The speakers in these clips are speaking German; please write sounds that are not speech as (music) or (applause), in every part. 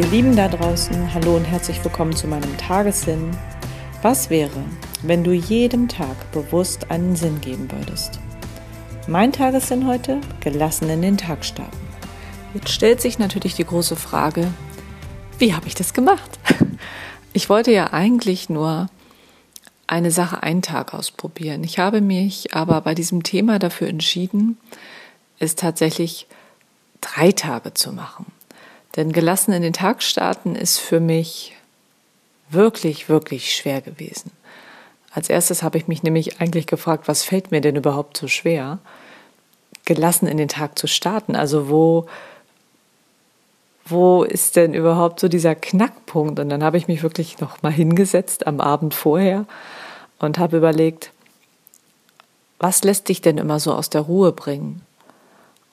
Ihr Lieben da draußen, hallo und herzlich willkommen zu meinem Tagessinn. Was wäre, wenn du jedem Tag bewusst einen Sinn geben würdest? Mein Tagessinn heute, gelassen in den Tag starten. Jetzt stellt sich natürlich die große Frage, wie habe ich das gemacht? (laughs) Ich wollte ja eigentlich nur eine Sache einen Tag ausprobieren. Ich habe mich aber bei diesem Thema dafür entschieden, es tatsächlich drei Tage zu machen. Denn gelassen in den Tag starten ist für mich wirklich, wirklich schwer gewesen. Als erstes habe ich mich nämlich eigentlich gefragt, was fällt mir denn überhaupt so schwer, gelassen in den Tag zu starten? Also wo, wo ist denn überhaupt so dieser Knackpunkt? Und dann habe ich mich wirklich noch mal hingesetzt am Abend vorher und habe überlegt, was lässt dich denn immer so aus der Ruhe bringen?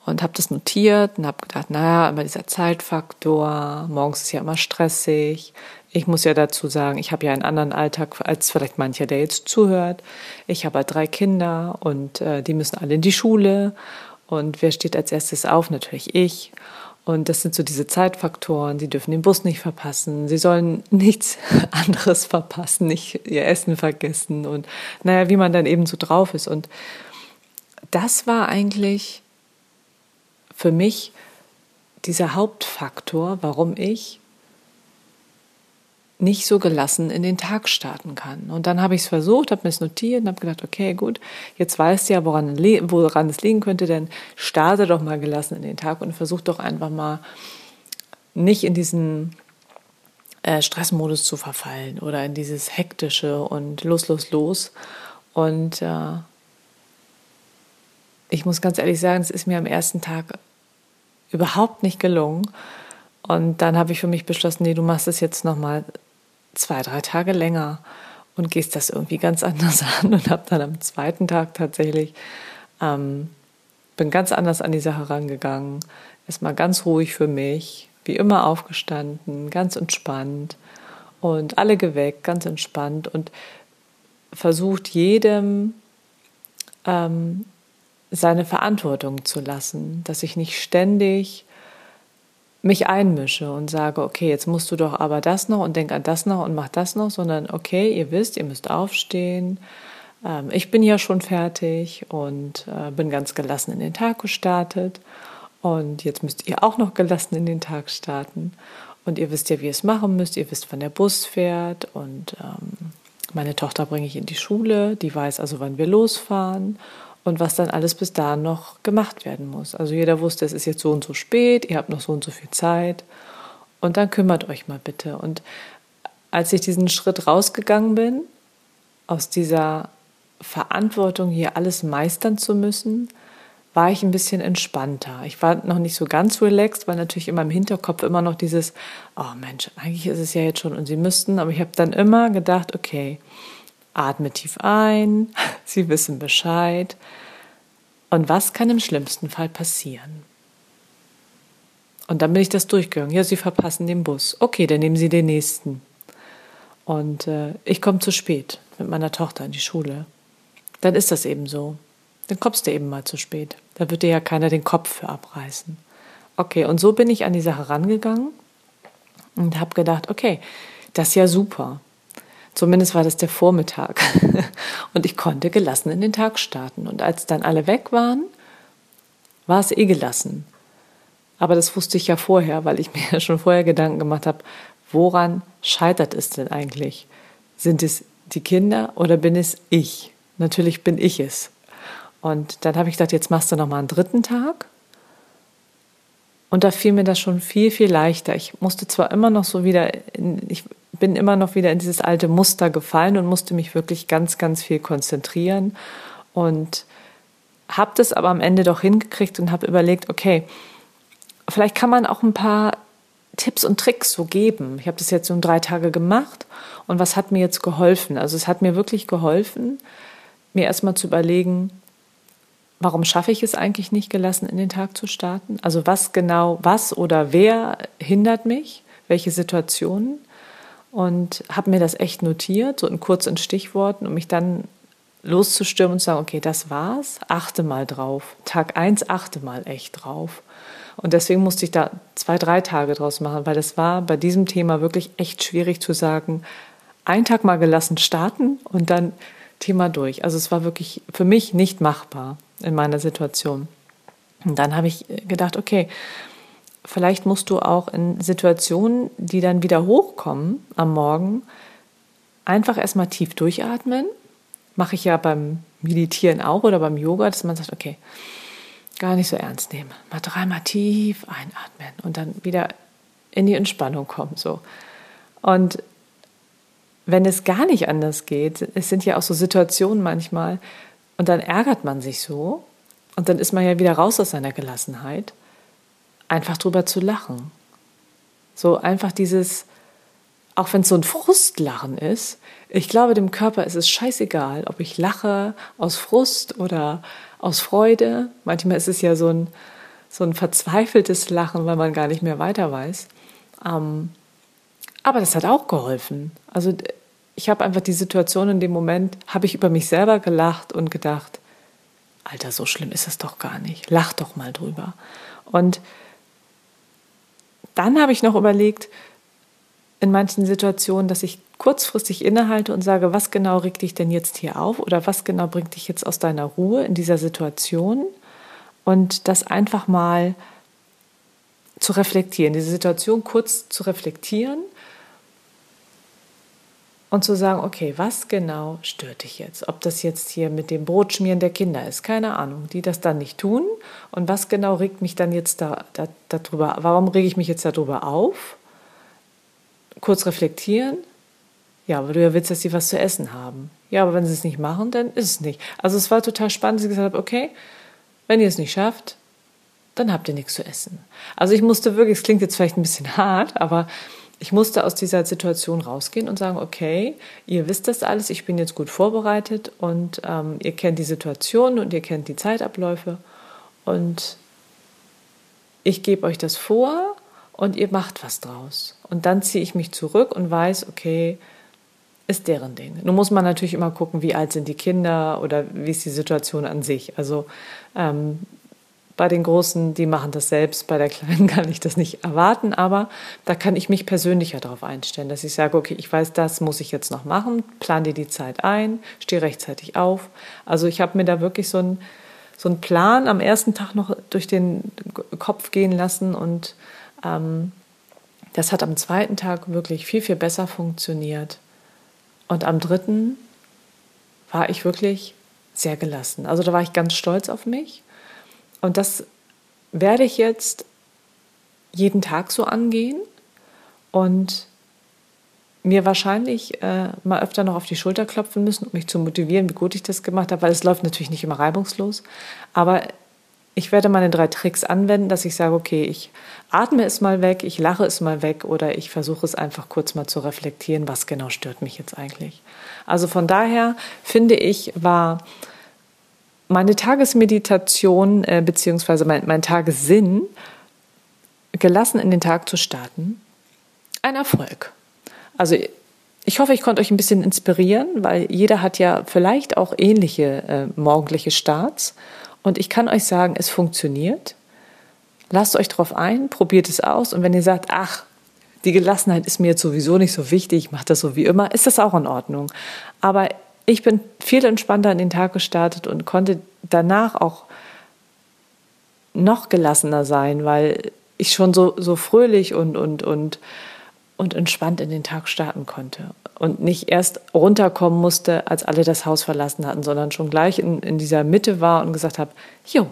Und habe das notiert und habe gedacht, naja, immer dieser Zeitfaktor, morgens ist ja immer stressig. Ich muss ja dazu sagen, ich habe ja einen anderen Alltag als vielleicht mancher, der jetzt zuhört. Ich habe drei Kinder und äh, die müssen alle in die Schule. Und wer steht als erstes auf? Natürlich ich. Und das sind so diese Zeitfaktoren. Sie dürfen den Bus nicht verpassen. Sie sollen nichts (laughs) anderes verpassen, nicht ihr Essen vergessen. Und naja, wie man dann eben so drauf ist. Und das war eigentlich für mich dieser Hauptfaktor, warum ich nicht so gelassen in den Tag starten kann. Und dann habe ich es versucht, habe mir es notiert und habe gedacht, okay, gut, jetzt weißt du ja, woran, woran es liegen könnte, denn starte doch mal gelassen in den Tag und versuch doch einfach mal nicht in diesen äh, Stressmodus zu verfallen oder in dieses hektische und los, los, los. Und äh, ich muss ganz ehrlich sagen, es ist mir am ersten Tag überhaupt nicht gelungen. Und dann habe ich für mich beschlossen, nee, du machst es jetzt nochmal zwei, drei Tage länger und gehst das irgendwie ganz (laughs) anders an und habe dann am zweiten Tag tatsächlich, ähm, bin ganz anders an die Sache rangegangen. Erstmal ganz ruhig für mich, wie immer aufgestanden, ganz entspannt und alle geweckt, ganz entspannt und versucht jedem ähm, seine Verantwortung zu lassen, dass ich nicht ständig mich einmische und sage, okay, jetzt musst du doch aber das noch und denk an das noch und mach das noch, sondern okay, ihr wisst, ihr müsst aufstehen. Ähm, ich bin ja schon fertig und äh, bin ganz gelassen in den Tag gestartet. Und jetzt müsst ihr auch noch gelassen in den Tag starten. Und ihr wisst ja, wie ihr es machen müsst. Ihr wisst, wann der Bus fährt. Und ähm, meine Tochter bringe ich in die Schule. Die weiß also, wann wir losfahren und was dann alles bis dahin noch gemacht werden muss. Also jeder wusste, es ist jetzt so und so spät, ihr habt noch so und so viel Zeit und dann kümmert euch mal bitte. Und als ich diesen Schritt rausgegangen bin, aus dieser Verantwortung hier alles meistern zu müssen, war ich ein bisschen entspannter. Ich war noch nicht so ganz relaxed, weil natürlich immer im Hinterkopf immer noch dieses, oh Mensch, eigentlich ist es ja jetzt schon und sie müssten, aber ich habe dann immer gedacht, okay, Atme tief ein, (laughs) Sie wissen Bescheid. Und was kann im schlimmsten Fall passieren? Und dann bin ich das durchgegangen. Ja, Sie verpassen den Bus. Okay, dann nehmen Sie den nächsten. Und äh, ich komme zu spät mit meiner Tochter in die Schule. Dann ist das eben so. Dann kommst du eben mal zu spät. Da wird dir ja keiner den Kopf für abreißen. Okay, und so bin ich an die Sache rangegangen und habe gedacht, okay, das ist ja super. Zumindest war das der Vormittag. (laughs) Und ich konnte gelassen in den Tag starten. Und als dann alle weg waren, war es eh gelassen. Aber das wusste ich ja vorher, weil ich (laughs) mir ja schon vorher Gedanken gemacht habe, woran scheitert es denn eigentlich? Sind es die Kinder oder bin es ich? Natürlich bin ich es. Und dann habe ich gedacht, jetzt machst du noch mal einen dritten Tag. Und da fiel mir das schon viel, viel leichter. Ich musste zwar immer noch so wieder, in, ich bin immer noch wieder in dieses alte Muster gefallen und musste mich wirklich ganz, ganz viel konzentrieren und habe das aber am Ende doch hingekriegt und habe überlegt, okay, vielleicht kann man auch ein paar Tipps und Tricks so geben. Ich habe das jetzt um drei Tage gemacht und was hat mir jetzt geholfen? Also es hat mir wirklich geholfen, mir erstmal zu überlegen, warum schaffe ich es eigentlich nicht gelassen in den Tag zu starten? Also was genau, was oder wer hindert mich? Welche Situationen? und habe mir das echt notiert, so in kurzen Stichworten, um mich dann loszustürmen und zu sagen, okay, das war's, achte mal drauf. Tag eins achte mal echt drauf. Und deswegen musste ich da zwei, drei Tage draus machen, weil das war bei diesem Thema wirklich echt schwierig zu sagen, einen Tag mal gelassen starten und dann Thema durch. Also es war wirklich für mich nicht machbar in meiner Situation. Und dann habe ich gedacht, okay, vielleicht musst du auch in Situationen, die dann wieder hochkommen am Morgen, einfach erstmal tief durchatmen. Mache ich ja beim Meditieren auch oder beim Yoga, dass man sagt, okay, gar nicht so ernst nehmen. Mal dreimal tief einatmen und dann wieder in die Entspannung kommen. So. Und wenn es gar nicht anders geht, es sind ja auch so Situationen manchmal, und dann ärgert man sich so, und dann ist man ja wieder raus aus seiner Gelassenheit, einfach drüber zu lachen. So einfach dieses, auch wenn es so ein Frustlachen ist, ich glaube, dem Körper ist es scheißegal, ob ich lache aus Frust oder aus Freude. Manchmal ist es ja so ein, so ein verzweifeltes Lachen, weil man gar nicht mehr weiter weiß. Ähm, aber das hat auch geholfen. Also ich habe einfach die Situation in dem Moment, habe ich über mich selber gelacht und gedacht, Alter, so schlimm ist es doch gar nicht. Lach doch mal drüber. Und dann habe ich noch überlegt, in manchen Situationen, dass ich kurzfristig innehalte und sage, was genau regt dich denn jetzt hier auf oder was genau bringt dich jetzt aus deiner Ruhe in dieser Situation und das einfach mal zu reflektieren, diese Situation kurz zu reflektieren und zu sagen, okay, was genau stört dich jetzt? Ob das jetzt hier mit dem Brotschmieren der Kinder ist, keine Ahnung, die das dann nicht tun und was genau regt mich dann jetzt da, da, darüber, warum rege ich mich jetzt darüber auf? kurz reflektieren. Ja, aber du ja willst, dass sie was zu essen haben. Ja, aber wenn sie es nicht machen, dann ist es nicht. Also es war total spannend, dass ich gesagt habe, okay, wenn ihr es nicht schafft, dann habt ihr nichts zu essen. Also ich musste wirklich, es klingt jetzt vielleicht ein bisschen (laughs) hart, aber ich musste aus dieser Situation rausgehen und sagen, okay, ihr wisst das alles, ich bin jetzt gut vorbereitet und ähm, ihr kennt die Situation und ihr kennt die Zeitabläufe und ich gebe euch das vor und ihr macht was draus. Und dann ziehe ich mich zurück und weiß, okay, ist deren Ding. Nun muss man natürlich immer gucken, wie alt sind die Kinder oder wie ist die Situation an sich. Also ähm, bei den Großen, die machen das selbst, bei der Kleinen (laughs) kann ich das nicht erwarten, aber da kann ich mich persönlicher darauf einstellen, dass ich sage, okay, ich weiß, das muss ich jetzt noch machen, plan dir die Zeit ein, stehe rechtzeitig auf. Also ich habe mir da wirklich so einen so Plan am ersten Tag noch durch den Kopf gehen lassen und ähm, das hat am zweiten Tag wirklich viel, viel besser funktioniert. Und am dritten war ich wirklich sehr gelassen. Also da war ich ganz stolz auf mich. Und das werde ich jetzt jeden Tag so angehen und mir wahrscheinlich äh, mal öfter noch auf die Schulter klopfen müssen, um mich zu motivieren, wie gut ich das gemacht habe, weil es läuft natürlich nicht immer reibungslos. Aber ich werde meine drei Tricks anwenden, dass ich sage, okay, ich atme es mal weg, ich lache es mal weg oder ich versuche es einfach kurz mal zu reflektieren, was genau stört mich jetzt eigentlich. Also von daher finde ich, war meine Tagesmeditation äh, beziehungsweise mein, mein Tagessinn, gelassen in den Tag zu starten, ein Erfolg. Also ich hoffe, ich konnte euch ein bisschen inspirieren, weil jeder hat ja vielleicht auch ähnliche äh, morgendliche Starts und ich kann euch sagen, es funktioniert. Lasst euch drauf ein, probiert es aus. Und wenn ihr sagt, ach, die Gelassenheit ist mir jetzt sowieso nicht so wichtig, ich mache das so wie immer, ist das auch in Ordnung. Aber ich bin viel entspannter in den Tag gestartet und konnte danach auch noch gelassener sein, weil ich schon so, so fröhlich und, und, und, und entspannt in den Tag starten konnte und nicht erst runterkommen musste, als alle das Haus verlassen hatten, sondern schon gleich in, in dieser Mitte war und gesagt habe, jo,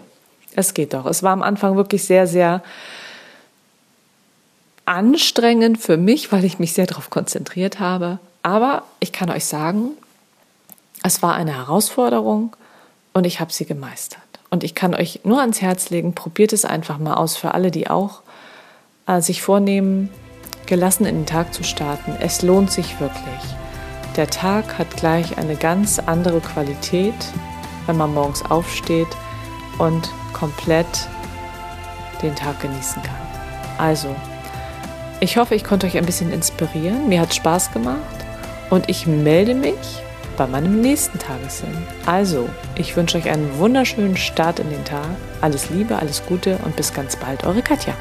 es geht doch. Es war am Anfang wirklich sehr, sehr anstrengend für mich, weil ich mich sehr darauf konzentriert habe. Aber ich kann euch sagen, es war eine Herausforderung und ich habe sie gemeistert. Und ich kann euch nur ans Herz legen, probiert es einfach mal aus für alle, die auch äh, sich vornehmen, gelassen in den Tag zu starten. Es lohnt sich wirklich. Der Tag hat gleich eine ganz andere Qualität, wenn man morgens aufsteht und komplett den Tag genießen kann. Also, ich hoffe, ich konnte euch ein bisschen inspirieren. Mir hat Spaß gemacht und ich melde mich, bei meinem nächsten Tagessinn. Also, ich wünsche euch einen wunderschönen Start in den Tag. Alles Liebe, alles Gute und bis ganz bald, eure Katja.